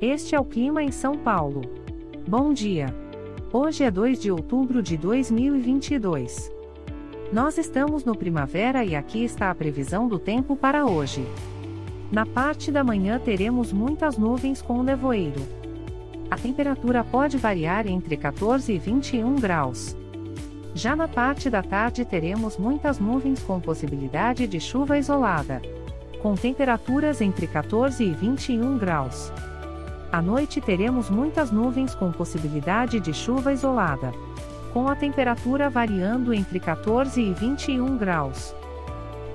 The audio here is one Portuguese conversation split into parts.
Este é o clima em São Paulo. Bom dia. Hoje é 2 de outubro de 2022. Nós estamos no primavera e aqui está a previsão do tempo para hoje. Na parte da manhã teremos muitas nuvens com nevoeiro. A temperatura pode variar entre 14 e 21 graus. Já na parte da tarde teremos muitas nuvens com possibilidade de chuva isolada. Com temperaturas entre 14 e 21 graus. À noite teremos muitas nuvens com possibilidade de chuva isolada. Com a temperatura variando entre 14 e 21 graus.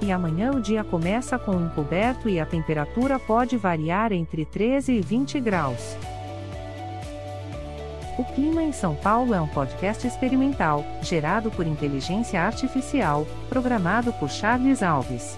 E amanhã o dia começa com um coberto e a temperatura pode variar entre 13 e 20 graus. O Clima em São Paulo é um podcast experimental, gerado por inteligência artificial, programado por Charles Alves.